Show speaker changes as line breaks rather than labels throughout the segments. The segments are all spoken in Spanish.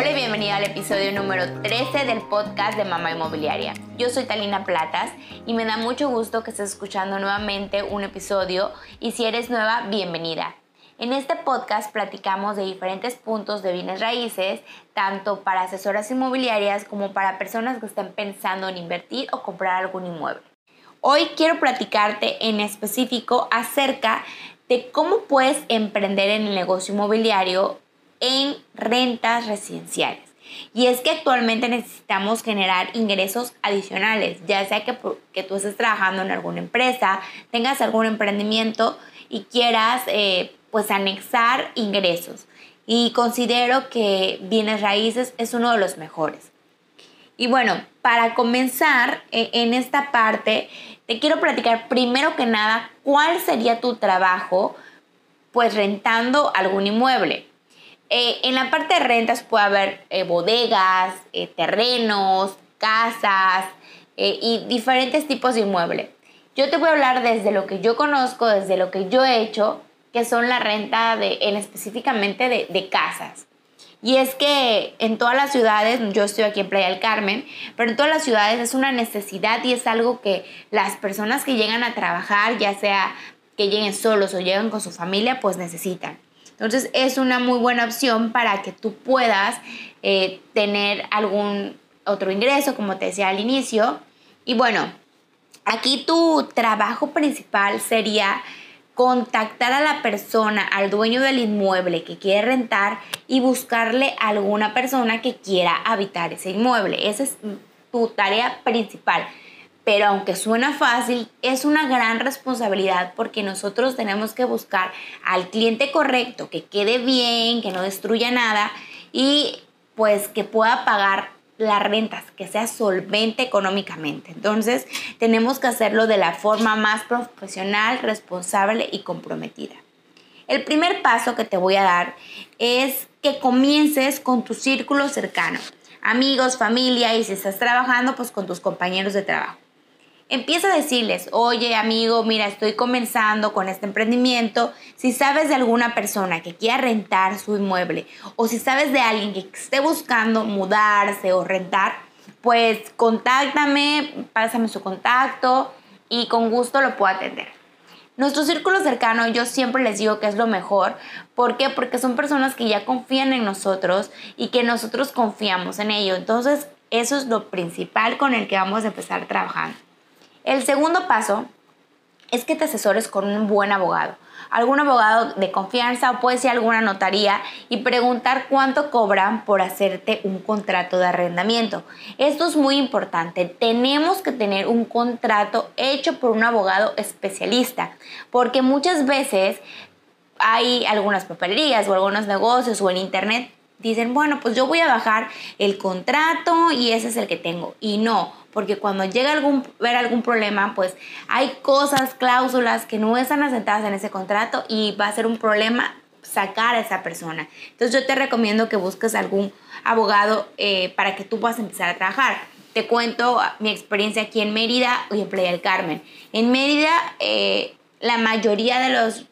Hola bienvenida al episodio número 13 del podcast de Mamá Inmobiliaria. Yo soy Talina Platas y me da mucho gusto que estés escuchando nuevamente un episodio y si eres nueva, bienvenida. En este podcast platicamos de diferentes puntos de bienes raíces, tanto para asesoras inmobiliarias como para personas que estén pensando en invertir o comprar algún inmueble. Hoy quiero platicarte en específico acerca de cómo puedes emprender en el negocio inmobiliario en rentas residenciales. Y es que actualmente necesitamos generar ingresos adicionales, ya sea que, que tú estés trabajando en alguna empresa, tengas algún emprendimiento y quieras eh, pues anexar ingresos. Y considero que bienes raíces es uno de los mejores. Y bueno, para comenzar eh, en esta parte, te quiero platicar primero que nada cuál sería tu trabajo pues rentando algún inmueble. Eh, en la parte de rentas puede haber eh, bodegas, terrenos, casas y diferentes tipos de inmueble. Yo te voy a hablar desde lo que yo conozco, desde lo que yo he hecho que son la renta en específicamente de, casas. Y es que en todas las ciudades, yo estoy aquí en Playa del Carmen, pero en todas las ciudades es una necesidad y es algo que las personas que llegan a trabajar, ya sea que lleguen solos o lleguen con su familia, pues necesitan. Entonces es una muy buena opción para que tú puedas eh, tener algún otro ingreso, como te decía al inicio. Y bueno, aquí tu trabajo principal sería contactar a la persona, al dueño del inmueble que quiere rentar y buscarle a alguna persona que quiera habitar ese inmueble. Esa es tu tarea principal. Pero aunque suena fácil, es una gran responsabilidad porque nosotros tenemos que buscar al cliente correcto, que quede bien, que no destruya nada y pues que pueda pagar las rentas, que sea solvente económicamente. Entonces, tenemos que hacerlo de la forma más profesional, responsable y comprometida. El primer paso que te voy a dar es que comiences con tu círculo cercano, amigos, familia y si estás trabajando, pues con tus compañeros de trabajo. Empieza a decirles, oye amigo, mira, estoy comenzando con este emprendimiento. Si sabes de alguna persona que quiera rentar su inmueble o si sabes de alguien que esté buscando mudarse o rentar, pues contáctame, pásame su contacto y con gusto lo puedo atender. Nuestro círculo cercano yo siempre les digo que es lo mejor. ¿Por qué? Porque son personas que ya confían en nosotros y que nosotros confiamos en ellos. Entonces, eso es lo principal con el que vamos a empezar trabajando. El segundo paso es que te asesores con un buen abogado, algún abogado de confianza o puede ser alguna notaría y preguntar cuánto cobran por hacerte un contrato de arrendamiento. Esto es muy importante. Tenemos que tener un contrato hecho por un abogado especialista, porque muchas veces hay algunas papelerías o algunos negocios o en internet dicen, bueno, pues yo voy a bajar el contrato y ese es el que tengo. Y no, porque cuando llega algún, ver algún problema, pues hay cosas, cláusulas que no están asentadas en ese contrato y va a ser un problema sacar a esa persona. Entonces yo te recomiendo que busques algún abogado eh, para que tú puedas empezar a trabajar. Te cuento mi experiencia aquí en Mérida y en Playa del Carmen. En Mérida, eh, la mayoría de las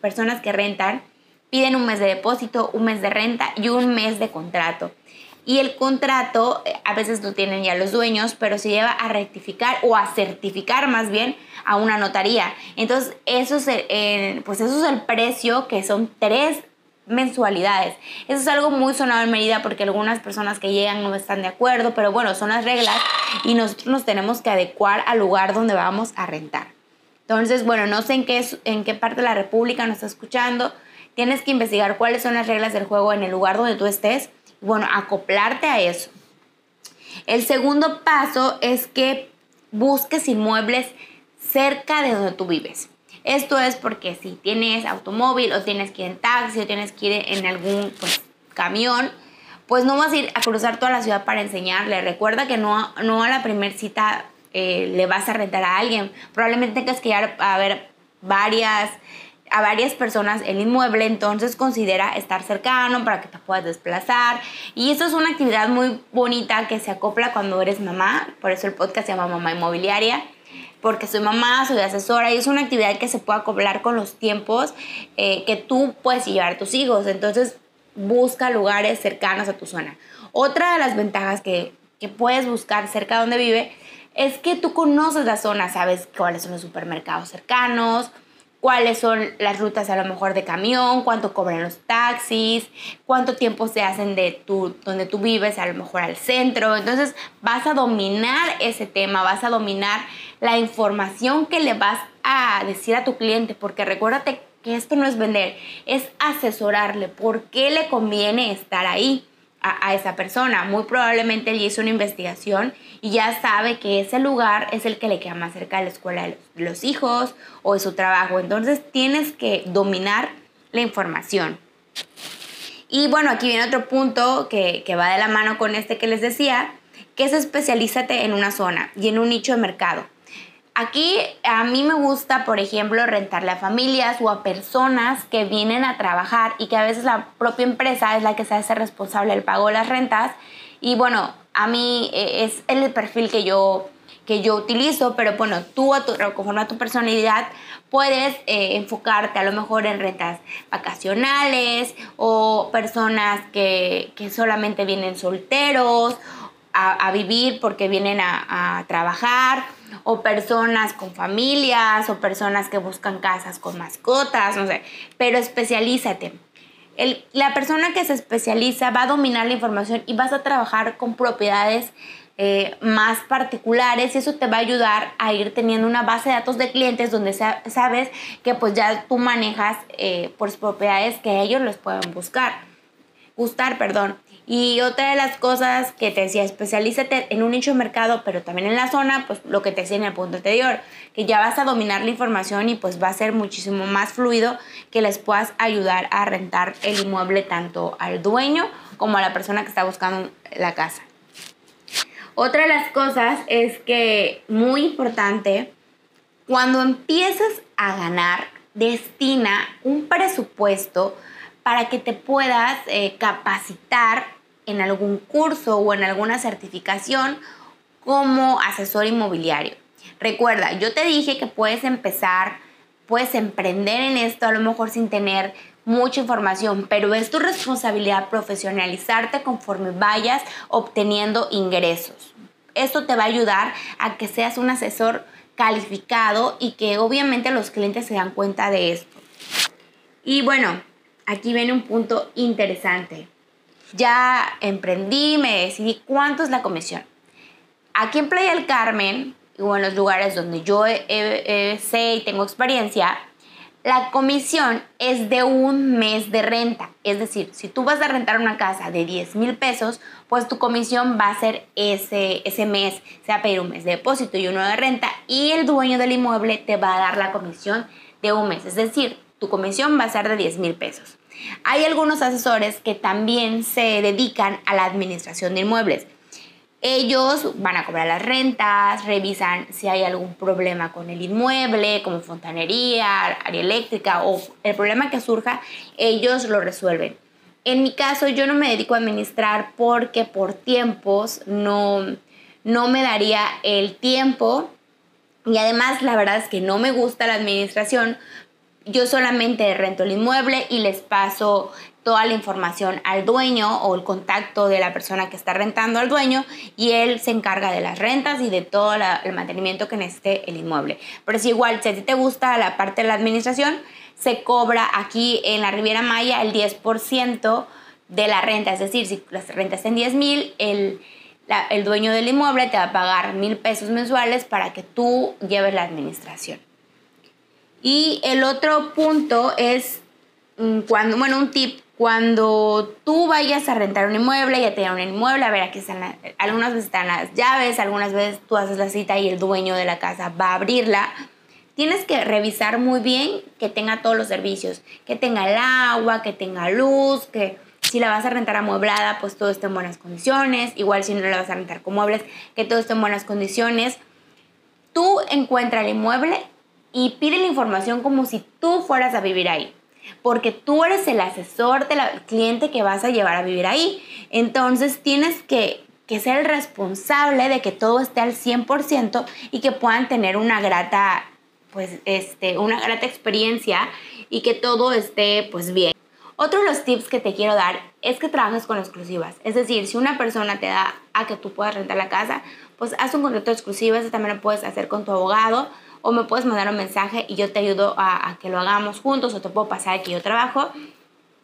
personas que rentan piden un mes de depósito, un mes de renta y un mes de contrato. Y el contrato eh, a veces lo tienen ya los dueños, pero se lleva a rectificar o a certificar más bien a una notaría. Entonces, eso es el, pues eso es el precio que son tres mensualidades. Eso es algo muy sonado en Mérida porque algunas personas que llegan no están de acuerdo, pero bueno, son las reglas y nosotros nos tenemos que adecuar al lugar donde vamos a rentar. Entonces, bueno, no sé en qué, en qué parte de la República nos está escuchando, Tienes que investigar cuáles son las reglas del juego en el lugar donde tú estés. Bueno, acoplarte a eso. El segundo paso es que busques inmuebles cerca de donde tú vives. Esto es porque si tienes automóvil o tienes que ir en taxi o tienes que ir en algún pues, camión, pues no vas a ir a cruzar toda la ciudad para enseñarle. Recuerda que no, no a la primera cita eh, le vas a rentar a alguien. Probablemente tengas que ir a ver varias a varias personas el inmueble, entonces considera estar cercano para que te puedas desplazar. Y eso es una actividad muy bonita que se acopla cuando eres mamá, por eso el podcast se llama Mamá Inmobiliaria, porque soy mamá, soy asesora y es una actividad que se puede acoplar con los tiempos eh, que tú puedes llevar a tus hijos. Entonces busca lugares cercanos a tu zona. Otra de las ventajas que, que puedes buscar cerca de donde vive es que tú conoces la zona, sabes cuáles son los supermercados cercanos, cuáles son las rutas a lo mejor de camión, cuánto cobran los taxis, cuánto tiempo se hacen de tu, donde tú vives a lo mejor al centro. Entonces vas a dominar ese tema, vas a dominar la información que le vas a decir a tu cliente, porque recuérdate que esto no es vender, es asesorarle por qué le conviene estar ahí a, esa persona. Muy probablemente él hizo una investigación y ya sabe que ese lugar es el que le queda más cerca de la escuela de los, hijos o de su trabajo. Entonces tienes que dominar la información. Y bueno, aquí viene otro punto que, que va de la mano con este que les decía, que es especialízate en una zona y en un nicho de mercado. Aquí a mí me gusta, por ejemplo, rentarle a familias o a personas que vienen a trabajar y que a veces la propia empresa es la que se hace responsable del pago de las rentas. Y bueno, a mí eh, es el perfil que yo, que yo utilizo, pero bueno, tú a tu, conforme a tu personalidad puedes eh, enfocarte a lo mejor en rentas vacacionales o personas que, que solamente vienen solteros a, vivir porque vienen a, a, trabajar, o personas con familias, o personas que buscan casas con mascotas, no sé, pero especialízate. El, la persona que se especializa va a dominar la información y vas a trabajar con propiedades eh, más particulares y eso te va a ayudar a ir teniendo una base de datos de clientes donde sabes que pues ya tú manejas eh, por propiedades que ellos les pueden buscar, gustar, perdón. Y otra de las cosas que te decía, especialízate en un nicho de mercado, pero también en la zona, pues lo que te decía en el punto anterior, que ya vas a dominar la información y pues va a ser muchísimo más fluido que les puedas ayudar a rentar el inmueble tanto al dueño como a la persona que está buscando la casa. Otra de las cosas es que, muy importante, cuando empieces a ganar, destina un presupuesto para que te puedas eh, capacitar en algún curso o en alguna certificación como asesor inmobiliario. Recuerda, yo te dije que puedes empezar, puedes emprender en esto a lo mejor sin tener mucha información, pero es tu responsabilidad profesionalizarte conforme vayas obteniendo ingresos. Esto te va a ayudar a que seas un asesor calificado y que obviamente los clientes se dan cuenta de esto. Y bueno, aquí viene un punto interesante ya emprendí, me decidí cuánto es la comisión. Aquí en Playa del Carmen, o en los lugares donde yo sé y tengo experiencia, la comisión es de un mes de renta. Es decir, si tú vas a rentar una casa de 10 mil pesos, pues tu comisión va a ser ese, ese mes. Se va a pedir un mes de depósito y uno de renta y el dueño del inmueble te va a dar la comisión de un mes. Es decir, tu comisión va a ser de 10 mil pesos. Hay algunos asesores que también se dedican a la administración de inmuebles. Ellos van a cobrar las rentas, revisan si hay algún problema con el inmueble, como fontanería, área eléctrica o el problema que surja, ellos lo resuelven. En mi caso, yo no me dedico a administrar porque por tiempos no, no me daría el tiempo y además la verdad es que no me gusta la administración yo solamente rento el inmueble y les paso toda la información al dueño o el contacto de la persona que está rentando al dueño y él se encarga de las rentas y de todo el mantenimiento que necesite el inmueble. Pero es igual, si a ti te gusta la parte de la administración, se cobra aquí en la Riviera Maya el 10% de la renta. Es decir, si las rentas en 10 mil, el, el dueño del inmueble te va a pagar mil pesos mensuales para que tú lleves la administración. Y el otro punto es mm, cuando, bueno, un tip, cuando tú vayas a rentar un inmueble, ya te un inmueble, a ver, aquí están, algunas veces están las llaves, algunas veces tú haces la cita y el dueño de la casa va a abrirla. Tienes que revisar muy bien que tenga todos los servicios, que tenga el agua, que tenga luz, que si la vas a rentar amueblada, pues todo esté en buenas condiciones. Igual si no la vas a rentar con muebles, que todo esté en buenas condiciones. Tú encuentra el inmueble y pide la información como si tú fueras a vivir ahí. Porque tú eres el asesor del cliente que vas a llevar a vivir ahí. Entonces tienes que, ser el responsable de que todo esté al 100% y que puedan tener una grata, pues, este, una grata experiencia y que todo esté pues bien. Otro de los tips que te quiero dar es que trabajes con exclusivas. Es decir, si una persona te da a que tú puedas rentar la casa, pues haz un contrato exclusivo. Eso también lo puedes hacer con tu abogado o me puedes mandar un mensaje y yo te ayudo a, que lo hagamos juntos o te puedo pasar que yo trabajo.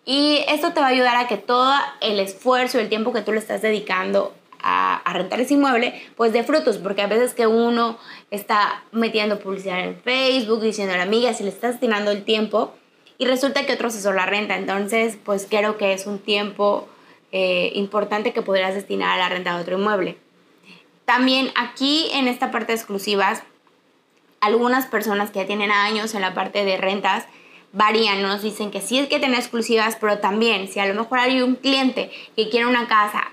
Y esto te va a ayudar a que todo el esfuerzo y el tiempo que tú le estás dedicando a, rentar ese inmueble, pues de frutos, porque a veces que uno está metiendo publicidad en Facebook, diciendo a la amiga, si le estás destinando el tiempo, y resulta que otro asesor la renta. Entonces, pues creo que es un tiempo eh, importante que podrías destinar a la renta de otro inmueble. También aquí en esta parte de exclusivas, algunas personas que ya tienen años en la parte de rentas varían, nos dicen que sí es que tener exclusivas, pero también si a lo mejor hay un cliente que quiere una casa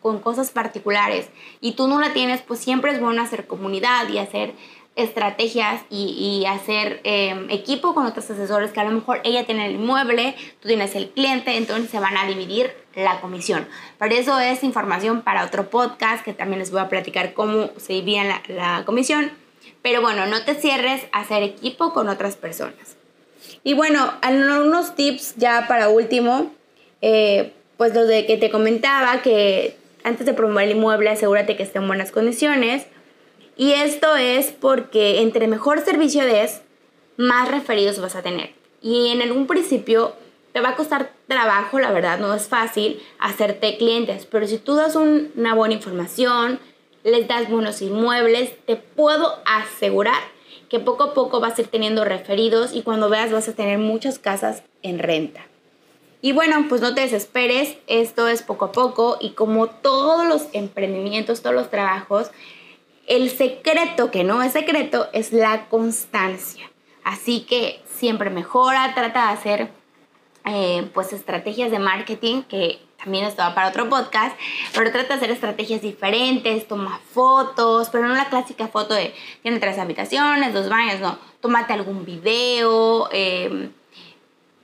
con cosas particulares y tú no la tienes, pues siempre es bueno hacer comunidad y hacer estrategias y, hacer em, equipo con otros asesores que a lo mejor ella tiene el inmueble, tú tienes el cliente, entonces se van a dividir la comisión. Pero eso es información para otro podcast que también les voy a platicar cómo se divide la, la comisión. Pero bueno, no te cierres a hacer equipo con otras personas. Y bueno, algunos tips ya para último, eh, pues lo de que te comentaba, que antes de promover el inmueble asegúrate que esté en buenas condiciones y esto es porque entre mejor servicio des, más referidos vas a tener. Y en algún principio te va a costar trabajo, la verdad, no es fácil hacerte clientes, pero si tú das una buena información, les das buenos inmuebles, te puedo asegurar que poco a poco vas a ir teniendo referidos y cuando veas vas a tener muchas casas en renta. Y bueno, pues no te desesperes, esto es poco a poco y como todos los emprendimientos, todos los trabajos, el secreto, que no es secreto, es la constancia. Así que siempre mejora, trata de hacer eh, pues estrategias de marketing, que también esto va para otro podcast, pero trata de hacer estrategias diferentes, toma fotos, pero no la clásica foto de tiene tres habitaciones, dos baños, no, tómate algún video, em,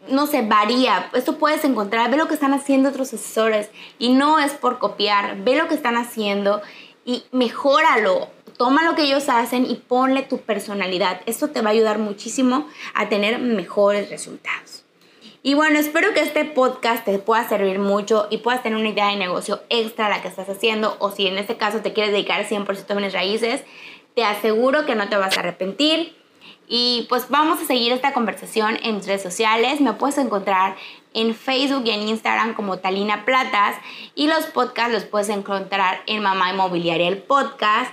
no sé, varía. Esto puedes encontrar, ve lo que están haciendo otros asesores y no es por copiar, ve lo que están haciendo y mejóralo. Toma lo que ellos hacen y ponle tu personalidad. Esto te va a ayudar muchísimo a tener mejores resultados. Y bueno, espero que este podcast te pueda servir mucho y puedas tener una idea de negocio extra a la que estás haciendo o si en este caso te quieres dedicar 100% a mis raíces, te aseguro que no te vas a arrepentir. Y pues vamos a seguir esta conversación en redes sociales. Me puedes encontrar en Facebook y en Instagram como Talina Platas y los podcasts los puedes encontrar en Mamá Inmobiliaria el podcast.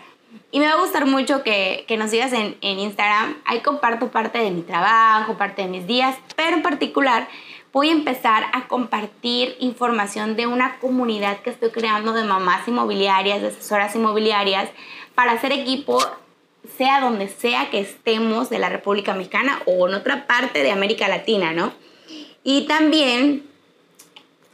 Y me va a gustar mucho que, que nos sigas en, en, Instagram. Ahí comparto parte de mi trabajo, parte de mis días, pero en particular voy a empezar a compartir información de una comunidad que estoy creando de mamás inmobiliarias, de asesoras inmobiliarias, para hacer equipo sea donde sea que estemos de la República Mexicana o en otra parte de América Latina, ¿no? Y también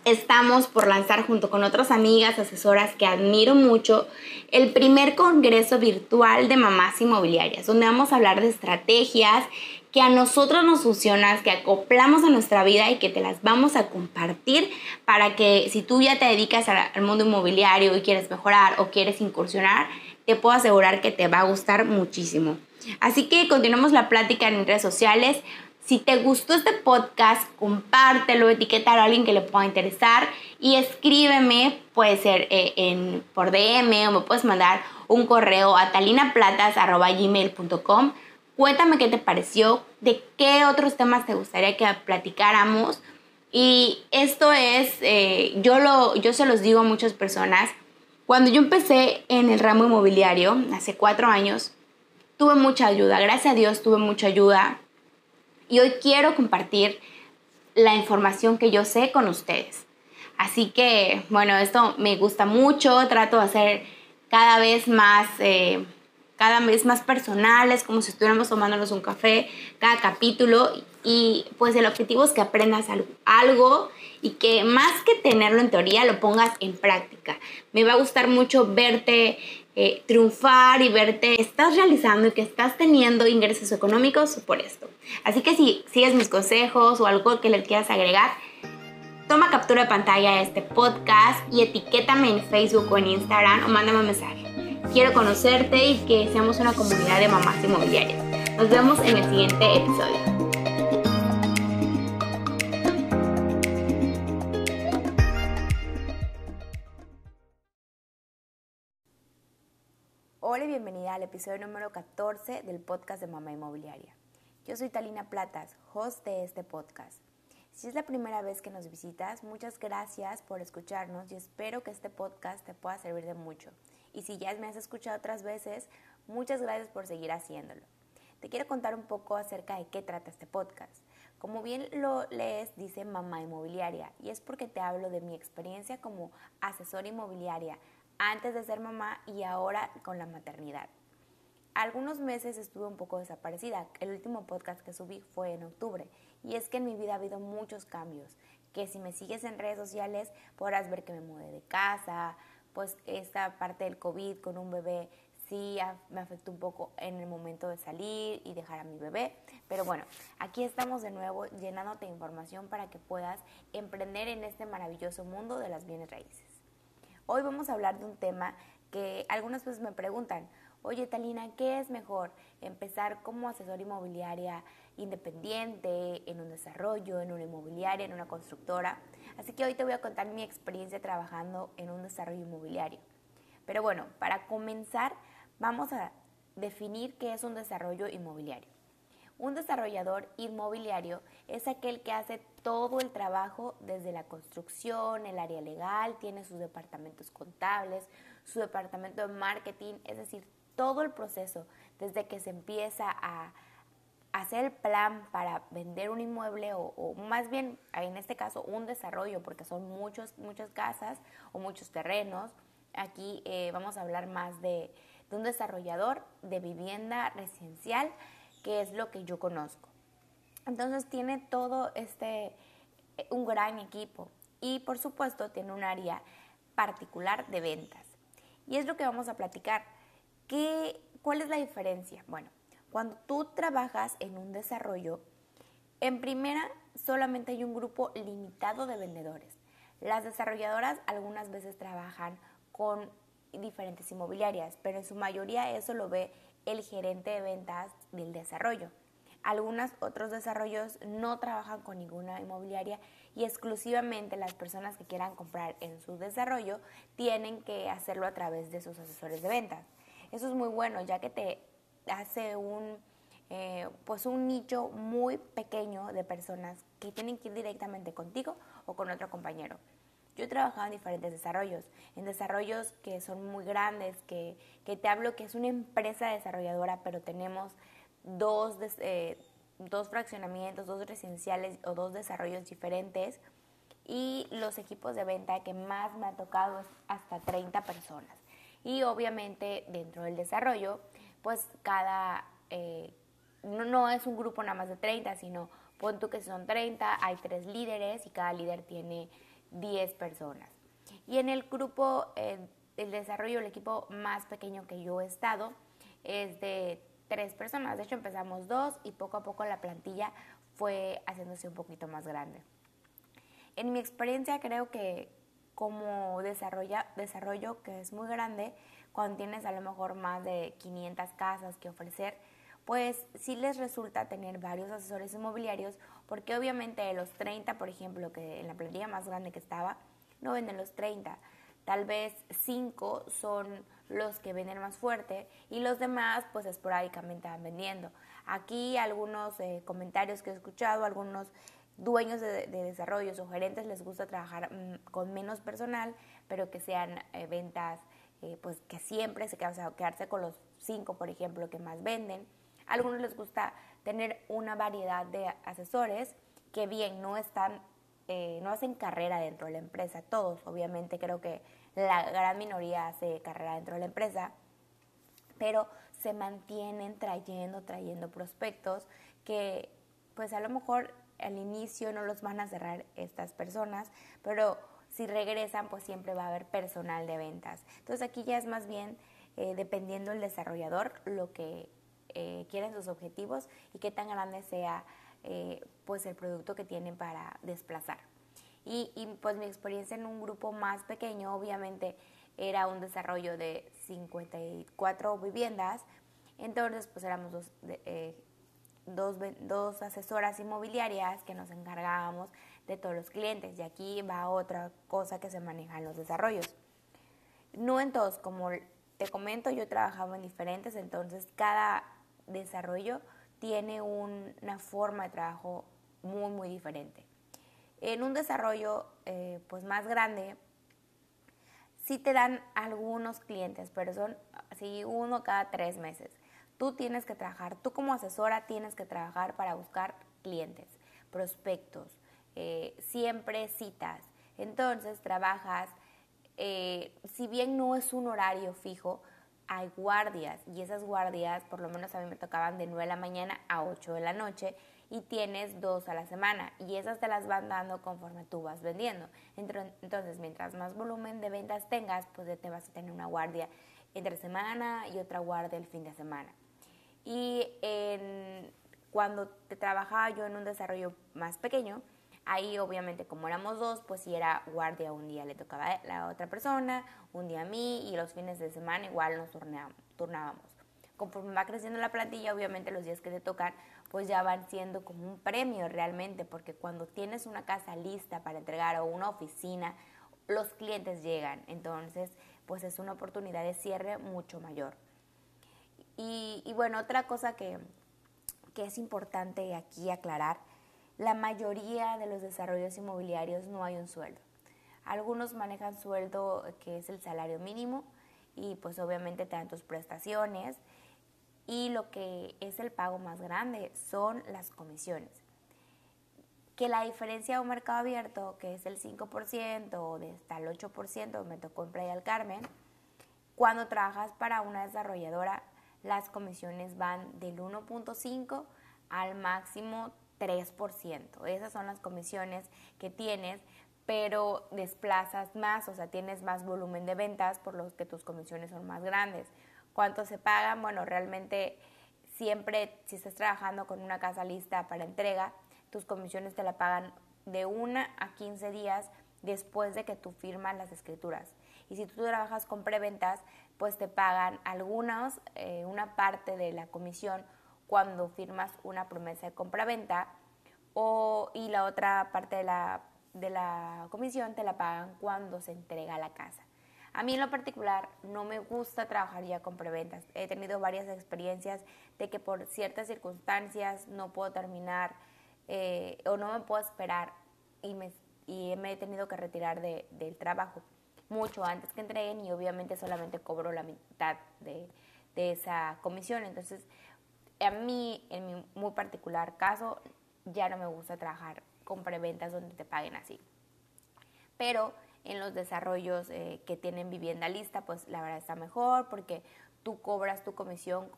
estamos por lanzar junto con otras amigas asesoras que admiro mucho el primer congreso virtual de mamás inmobiliarias, donde vamos a hablar de estrategias que a nosotros nos funcionan, que acoplamos a nuestra vida y que te las vamos a compartir para que si tú ya te dedicas al mundo inmobiliario y quieres mejorar o quieres incursionar, te puedo asegurar que te va a gustar muchísimo. Así que continuamos la plática en redes sociales. Si te gustó este podcast, compártelo, etiquétalo a alguien que le pueda interesar y escríbeme, puede ser eh, en, por DM o me puedes mandar un correo a talinaplatas.gmail.com. Cuéntame qué te pareció, de qué otros temas te gustaría que platicáramos. Y esto es, eh, yo, lo, yo se los digo a muchas personas, cuando yo empecé en el ramo inmobiliario, hace cuatro años, tuve mucha ayuda, gracias a Dios tuve mucha ayuda y hoy quiero compartir la información que yo sé con ustedes. Así que, bueno, esto me gusta mucho, trato de hacer cada vez más, eh, cada vez más personales, como si estuviéramos tomándonos un café, cada capítulo. Y pues el objetivo es que aprendas algo y que más que tenerlo en teoría, lo pongas en práctica. Me va a gustar mucho verte eh, triunfar y verte que estás realizando y que estás teniendo ingresos económicos por esto. Así que si sigues mis consejos o algo que les quieras agregar, toma captura de pantalla de este podcast y etiquétame en Facebook o en Instagram o mándame un mensaje. Quiero conocerte y que seamos una comunidad de mamás inmobiliarias. Nos vemos en el siguiente episodio. Hola y bienvenida al episodio número 14 del podcast de Mamá Inmobiliaria. Yo soy Talina Platas, host de este podcast. Si es la primera vez que nos visitas, muchas gracias por escucharnos y espero que este podcast te pueda servir de mucho. Y si ya me has escuchado otras veces, muchas gracias por seguir haciéndolo. Te quiero contar un poco acerca de qué trata este podcast. Como bien lo lees, dice mamá inmobiliaria y es porque te hablo de mi experiencia como asesora inmobiliaria antes de ser mamá y ahora con la maternidad. Algunos meses estuve un poco desaparecida. El último podcast que subí fue en octubre y es que en mi vida ha habido muchos cambios, que si me sigues en redes sociales podrás ver que me mudé de casa, pues esta parte del COVID con un bebé sí me afectó un poco en el momento de salir y dejar a mi bebé. Pero bueno, aquí estamos de nuevo llenándote de información para que puedas emprender en este maravilloso mundo de las bienes raíces. Hoy vamos a hablar de un tema que algunas veces me preguntan, oye Talina, ¿qué es mejor? ¿Empezar como asesor inmobiliaria independiente, en un desarrollo, en una inmobiliaria, en una constructora? Así que hoy te voy a contar mi experiencia trabajando en un desarrollo inmobiliario. Pero bueno, para comenzar, Vamos a definir qué es un desarrollo inmobiliario. Un desarrollador inmobiliario es aquel que hace todo el trabajo desde la construcción, el área legal, tiene sus departamentos contables, su departamento de marketing, es decir, todo el proceso desde que se empieza a hacer el plan para vender un inmueble o, más bien en este caso un desarrollo porque son muchos, muchas casas o muchos terrenos. Aquí eh, vamos a hablar más de, de un desarrollador de vivienda residencial, que es lo que yo conozco. Entonces tiene todo este, eh, un gran equipo y por supuesto tiene un área particular de ventas. Y es lo que vamos a platicar. ¿Qué, ¿Cuál es la diferencia? Bueno, cuando tú trabajas en un desarrollo, en primera solamente hay un grupo limitado de vendedores. Las desarrolladoras algunas veces trabajan con diferentes inmobiliarias, pero en su mayoría eso lo ve el gerente de ventas del desarrollo. Algunos otros desarrollos no trabajan con ninguna inmobiliaria y exclusivamente las personas que quieran comprar en su desarrollo tienen que hacerlo a través de sus asesores de ventas. Eso es muy bueno ya que te hace un, eh, pues un nicho muy pequeño de personas que tienen que ir directamente contigo o con otro compañero. Yo he trabajado en diferentes desarrollos, en desarrollos que son muy grandes, que, te hablo que es una empresa desarrolladora, pero tenemos dos, eh, dos fraccionamientos, dos residenciales o dos desarrollos diferentes. Y los equipos de venta que más me ha tocado es hasta 30 personas. Y obviamente dentro del desarrollo, pues cada, eh, no, es un grupo nada más de 30, sino pon tú que son 30, hay tres líderes y cada líder tiene 10 personas. Y en el grupo, el desarrollo, el equipo más pequeño que yo he estado es de tres personas. De hecho, empezamos dos y poco a poco la plantilla fue haciéndose un poquito más grande. En mi experiencia creo que como desarrollo que es muy grande, cuando tienes a lo mejor más de 500 casas que ofrecer, pues sí les resulta tener varios asesores inmobiliarios porque obviamente de los 30, por ejemplo, que en la plantilla más grande que estaba, no venden los 30. Tal vez 5 son los que venden más fuerte y los demás pues esporádicamente van vendiendo. Aquí algunos eh, comentarios que he escuchado, algunos dueños de, desarrollos o gerentes les gusta trabajar mm, con menos personal, pero que sean eh, ventas eh, pues que siempre se quedan, o sea, quedarse con los 5, por ejemplo, que más venden a algunos les gusta tener una variedad de asesores que bien no están, eh, no hacen carrera dentro de la empresa. Todos, obviamente, creo que la gran minoría hace carrera dentro de la empresa, pero se mantienen trayendo, trayendo prospectos que pues a lo mejor al inicio no los van a cerrar estas personas, pero si regresan pues siempre va a haber personal de ventas. Entonces aquí ya es más bien eh, dependiendo del desarrollador lo que eh, quieren sus objetivos y qué tan grande sea eh, pues el producto que tienen para desplazar. Y, y, pues mi experiencia en un grupo más pequeño obviamente era un desarrollo de 54 viviendas, entonces pues éramos dos, dos, dos asesoras inmobiliarias que nos encargábamos de todos los clientes y aquí va otra cosa que se maneja en los desarrollos. No en todos, como te comento, yo he trabajado en diferentes, entonces cada desarrollo tiene una forma de trabajo muy, muy diferente. En un desarrollo eh, pues más grande, sí te dan algunos clientes, pero son así uno cada tres meses. Tú tienes que trabajar, tú como asesora tienes que trabajar para buscar clientes, prospectos, eh, siempre citas. Entonces trabajas, eh, si bien no es un horario fijo, hay guardias y esas guardias, por lo menos a mí me tocaban de 9 de la mañana a 8 de la noche y tienes dos a la semana y esas te las van dando conforme tú vas vendiendo. Entonces, mientras más volumen de ventas tengas, pues ya te vas a tener una guardia entre semana y otra guardia el fin de semana. Y cuando te trabajaba yo en un desarrollo más pequeño, Ahí obviamente como éramos dos, pues si era guardia un día le tocaba a la otra persona, un día a mí y los fines de semana igual nos turnábamos. Conforme va creciendo la plantilla, obviamente los días que te tocan pues ya van siendo como un premio realmente, porque cuando tienes una casa lista para entregar o una oficina, los clientes llegan, entonces pues es una oportunidad de cierre mucho mayor. Y, y bueno, otra cosa que, que es importante aquí aclarar la mayoría de los desarrollos inmobiliarios no hay un sueldo. Algunos manejan sueldo que es el salario mínimo y pues obviamente te dan tus prestaciones y lo que es el pago más grande son las comisiones. Que la diferencia de un mercado abierto, que es el 5% o de hasta el 8%, me tocó en Playa del Carmen, cuando trabajas para una desarrolladora, las comisiones van del 1.5 al máximo 3%. Esas son las comisiones que tienes, pero desplazas más, o sea, tienes más volumen de ventas por lo que tus comisiones son más grandes. ¿Cuánto se pagan? Bueno, realmente siempre si estás trabajando con una casa lista para entrega, tus comisiones te la pagan de una a 15 días después de que tú firmas las escrituras. Y si tú trabajas con preventas, pues te pagan algunos, eh, una parte de la comisión cuando firmas una promesa de compra-venta y la otra parte de la, de la comisión te la pagan cuando se entrega la casa. A mí en lo particular no me gusta trabajar ya con preventas. He tenido varias experiencias de que por ciertas circunstancias no puedo terminar eh, o no me puedo esperar y me, y me he tenido que retirar de, del trabajo mucho antes que entreguen y obviamente solamente cobro la mitad de, de esa comisión. Entonces a mí, en mi muy particular caso, ya no me gusta trabajar con preventas donde te paguen así. Pero en los desarrollos eh, que tienen vivienda lista, pues la verdad está mejor porque tú cobras tu comisión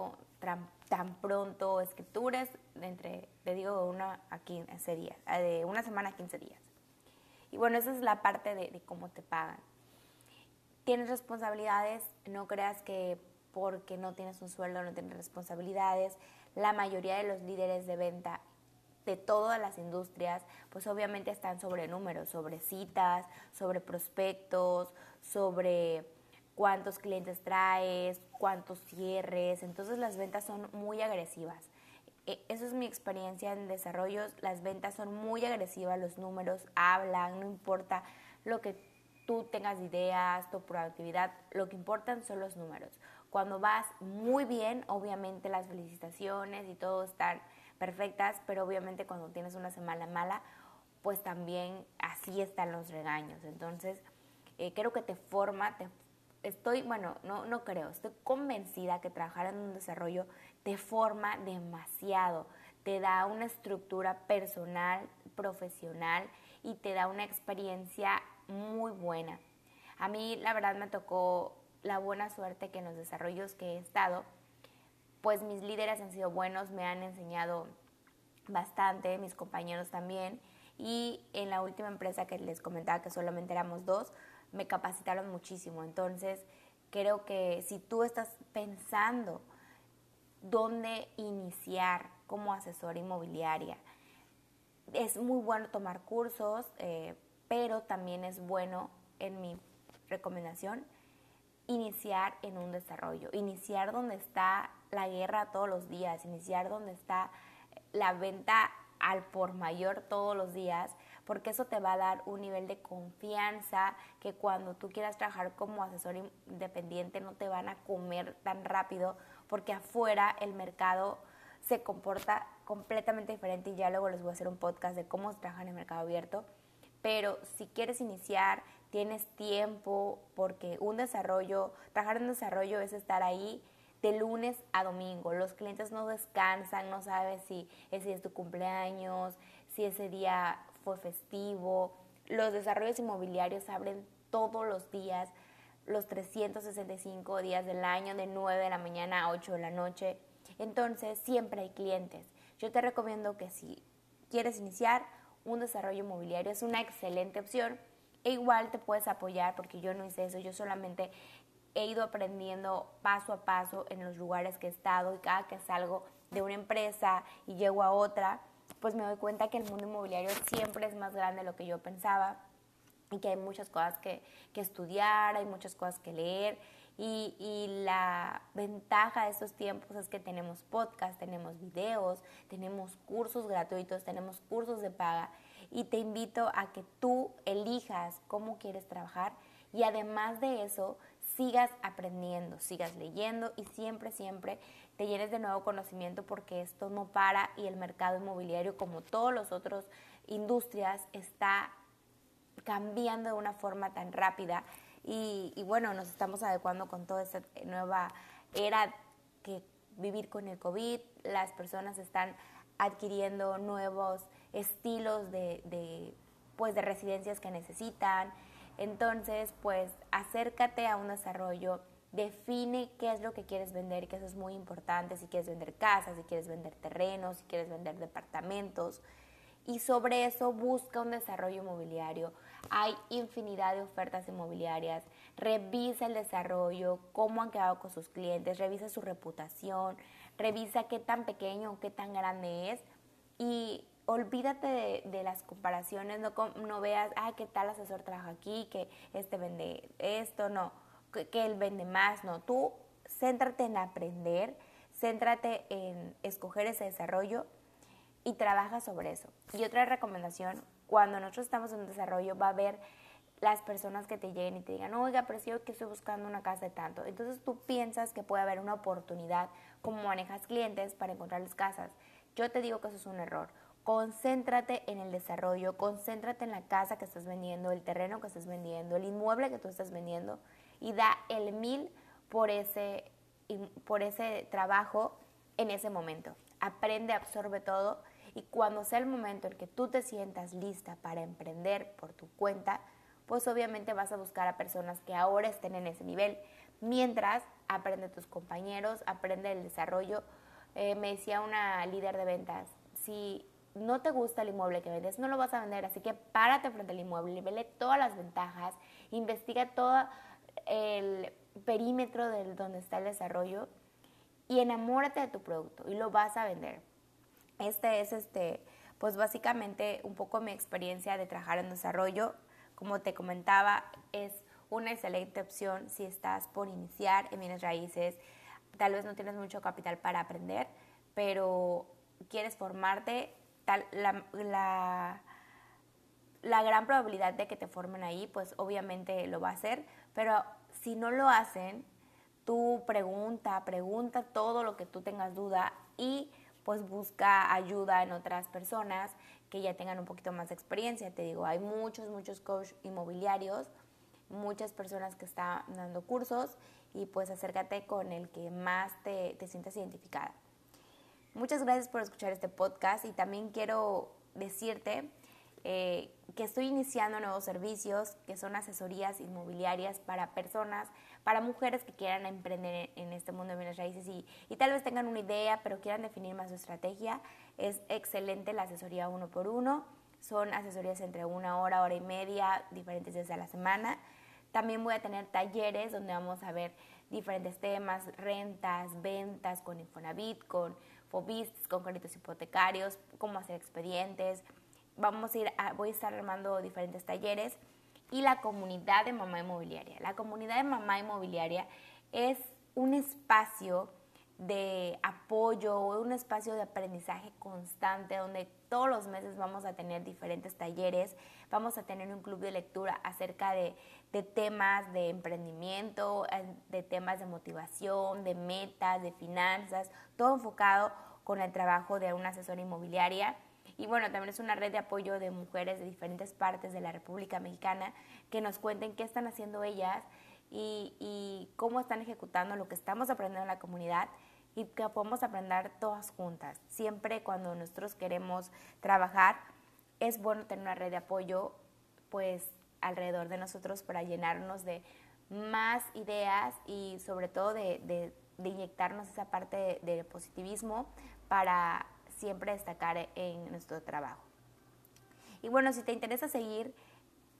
tan, pronto escrituras, entre, te digo, de una a 15 días, eh, de una semana a 15 días. Y bueno, esa es la parte de cómo te pagan. Tienes responsabilidades, no creas que porque no tienes un sueldo, no tienes responsabilidades. La mayoría de los líderes de venta de todas las industrias, pues obviamente están sobre números, sobre citas, sobre prospectos, sobre cuántos clientes traes, cuántos cierres. Entonces las ventas son muy agresivas. E, eso es mi experiencia en desarrollos. Las ventas son muy agresivas, los números hablan, no importa lo que tú tengas ideas, tu productividad, lo que importan son los números. Cuando vas muy bien, obviamente las felicitaciones y todo están perfectas, pero obviamente cuando tienes una semana mala, pues también así están los regaños. Entonces, eh, creo que te forma, te, estoy, bueno, no, no creo, estoy convencida que trabajar en un desarrollo te forma demasiado, te da una estructura personal, profesional y te da una experiencia muy buena. A mí la verdad me tocó la buena suerte que en los desarrollos que he estado, pues mis líderes han sido buenos, me han enseñado bastante, mis compañeros también, y en la última empresa que les comentaba que solamente éramos dos, me capacitaron muchísimo. Entonces, creo que si tú estás pensando dónde iniciar como asesora inmobiliaria, es muy bueno tomar cursos, eh, pero también es bueno, en mi recomendación, iniciar en un desarrollo, iniciar donde está la guerra todos los días, iniciar donde está la venta al por mayor todos los días, porque eso te va a dar un nivel de confianza que cuando tú quieras trabajar como asesor independiente no te van a comer tan rápido, porque afuera el mercado se comporta completamente diferente y ya luego les voy a hacer un podcast de cómo se trabaja en el mercado abierto. Pero si quieres iniciar, tienes tiempo, porque un desarrollo, trabajar en desarrollo es estar ahí de lunes a domingo. Los clientes no descansan, no sabes si ese es tu cumpleaños, si ese día fue festivo. Los desarrollos inmobiliarios abren todos los días, los 365 días del año, de 9 de la mañana a 8 de la noche. Entonces, siempre hay clientes. Yo te recomiendo que si quieres iniciar un desarrollo inmobiliario, es una excelente opción. E igual te puedes apoyar porque yo no hice eso, yo solamente he ido aprendiendo paso a paso en los lugares que he estado y cada que salgo de una empresa y llego a otra, pues me doy cuenta que el mundo inmobiliario siempre es más grande de lo que yo pensaba y que hay muchas cosas que, que estudiar, hay muchas cosas que leer y, y, la ventaja de estos tiempos es que tenemos podcast, tenemos videos, tenemos cursos gratuitos, tenemos cursos de paga y te invito a que tú elijas cómo quieres trabajar y además de eso sigas aprendiendo, sigas leyendo y siempre, siempre te llenes de nuevo conocimiento porque esto no para y el mercado inmobiliario como todos los otros industrias está cambiando de una forma tan rápida y, bueno, nos estamos adecuando con toda esta nueva era que vivir con el COVID, las personas están adquiriendo nuevos estilos de, pues, de residencias que necesitan. Entonces, pues acércate a un desarrollo, define qué es lo que quieres vender, que eso es muy importante, si quieres vender casas, si quieres vender terrenos, si quieres vender departamentos. Y sobre eso busca un desarrollo inmobiliario. Hay infinidad de ofertas inmobiliarias. Revisa el desarrollo, cómo han quedado con sus clientes, revisa su reputación, revisa qué tan pequeño o qué tan grande es y olvídate de, las comparaciones, no, no veas, ah, qué tal asesor trabaja aquí, que este vende esto, no, que, que él vende más, no. Tú céntrate en aprender, céntrate en escoger ese desarrollo y trabaja sobre eso. Y otra recomendación, cuando nosotros estamos en desarrollo, va a haber las personas que te lleguen y te digan, oiga, pero si que estoy buscando una casa de tanto. Entonces tú piensas que puede haber una oportunidad como manejas clientes para encontrarles casas. Yo te digo que eso es un error. Concéntrate en el desarrollo, concéntrate en la casa que estás vendiendo, el terreno que estás vendiendo, el inmueble que tú estás vendiendo y da el mil por ese, por ese trabajo en ese momento. Aprende, absorbe todo y cuando sea el momento en que tú te sientas lista para emprender por tu cuenta, pues obviamente vas a buscar a personas que ahora estén en ese nivel. Mientras, aprende tus compañeros, aprende el desarrollo. Eh, me decía una líder de ventas, si no te gusta el inmueble que vendes, no lo vas a vender, así que párate frente al inmueble, vele todas las ventajas, investiga todo el perímetro de donde está el desarrollo y enamórate de tu producto y lo vas a vender. Este es este, pues básicamente un poco mi experiencia de trabajar en desarrollo. Como te comentaba, es una excelente opción si estás por iniciar en bienes raíces. Tal vez no tienes mucho capital para aprender, pero quieres formarte, tal, la, la, la gran probabilidad de que te formen ahí, pues obviamente lo va a hacer, pero si no lo hacen, tú pregunta, pregunta todo lo que tú tengas duda y pues busca ayuda en otras personas que ya tengan un poquito más de experiencia. Te digo, hay muchos, muchos coach inmobiliarios, muchas personas que están dando cursos y pues acércate con el que más te, te sientas identificada. Muchas gracias por escuchar este podcast y también quiero decirte eh, que estoy iniciando nuevos servicios que son asesorías inmobiliarias para personas, para mujeres que quieran emprender en este mundo de bienes raíces y, y tal vez tengan una idea pero quieran definir más su estrategia. Es excelente la asesoría uno por uno. Son asesorías entre una hora, hora y media, diferentes días a la semana. También voy a tener talleres donde vamos a ver diferentes temas, rentas, ventas con Infonavit, con con créditos hipotecarios, cómo hacer expedientes. Vamos a ir voy a estar armando diferentes talleres y la comunidad de mamá inmobiliaria. La comunidad de mamá inmobiliaria es un espacio de apoyo, un espacio de aprendizaje constante donde todos los meses vamos a tener diferentes talleres, vamos a tener un club de lectura acerca de, de temas de emprendimiento, eh, de temas de motivación, de metas, de finanzas, todo enfocado con el trabajo de una asesora inmobiliaria. Y bueno, también es una red de apoyo de mujeres de diferentes partes de la República Mexicana que nos cuenten qué están haciendo ellas y, cómo están ejecutando lo que estamos aprendiendo en la comunidad y que podemos aprender todas juntas. Siempre cuando nosotros queremos trabajar, es bueno tener una red de apoyo pues alrededor de nosotros para llenarnos de más ideas y sobre todo de, inyectarnos esa parte de positivismo para siempre destacar en nuestro trabajo. Y bueno, si te interesa seguir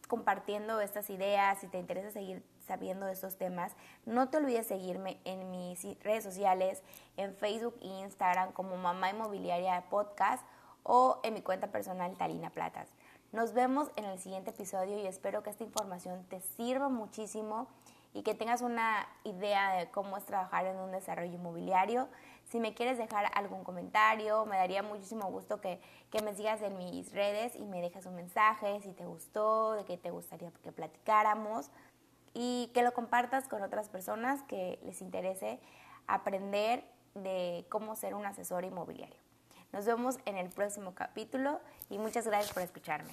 compartiendo estas ideas, si te interesa seguir sabiendo de estos temas, no te olvides seguirme en mis redes sociales, en Facebook e Instagram como Mamá Inmobiliaria Podcast o en mi cuenta personal Talina Platas. Nos vemos en el siguiente episodio y espero que esta información te sirva muchísimo y que tengas una idea de cómo es trabajar en un desarrollo inmobiliario. Si me quieres dejar algún comentario, me daría muchísimo gusto que, que me sigas en mis redes y me dejas un mensaje si te gustó, de qué te gustaría que platicáramos y que lo compartas con otras personas que les interese aprender de cómo ser un asesor inmobiliario. Nos vemos en el próximo capítulo y muchas gracias por escucharme.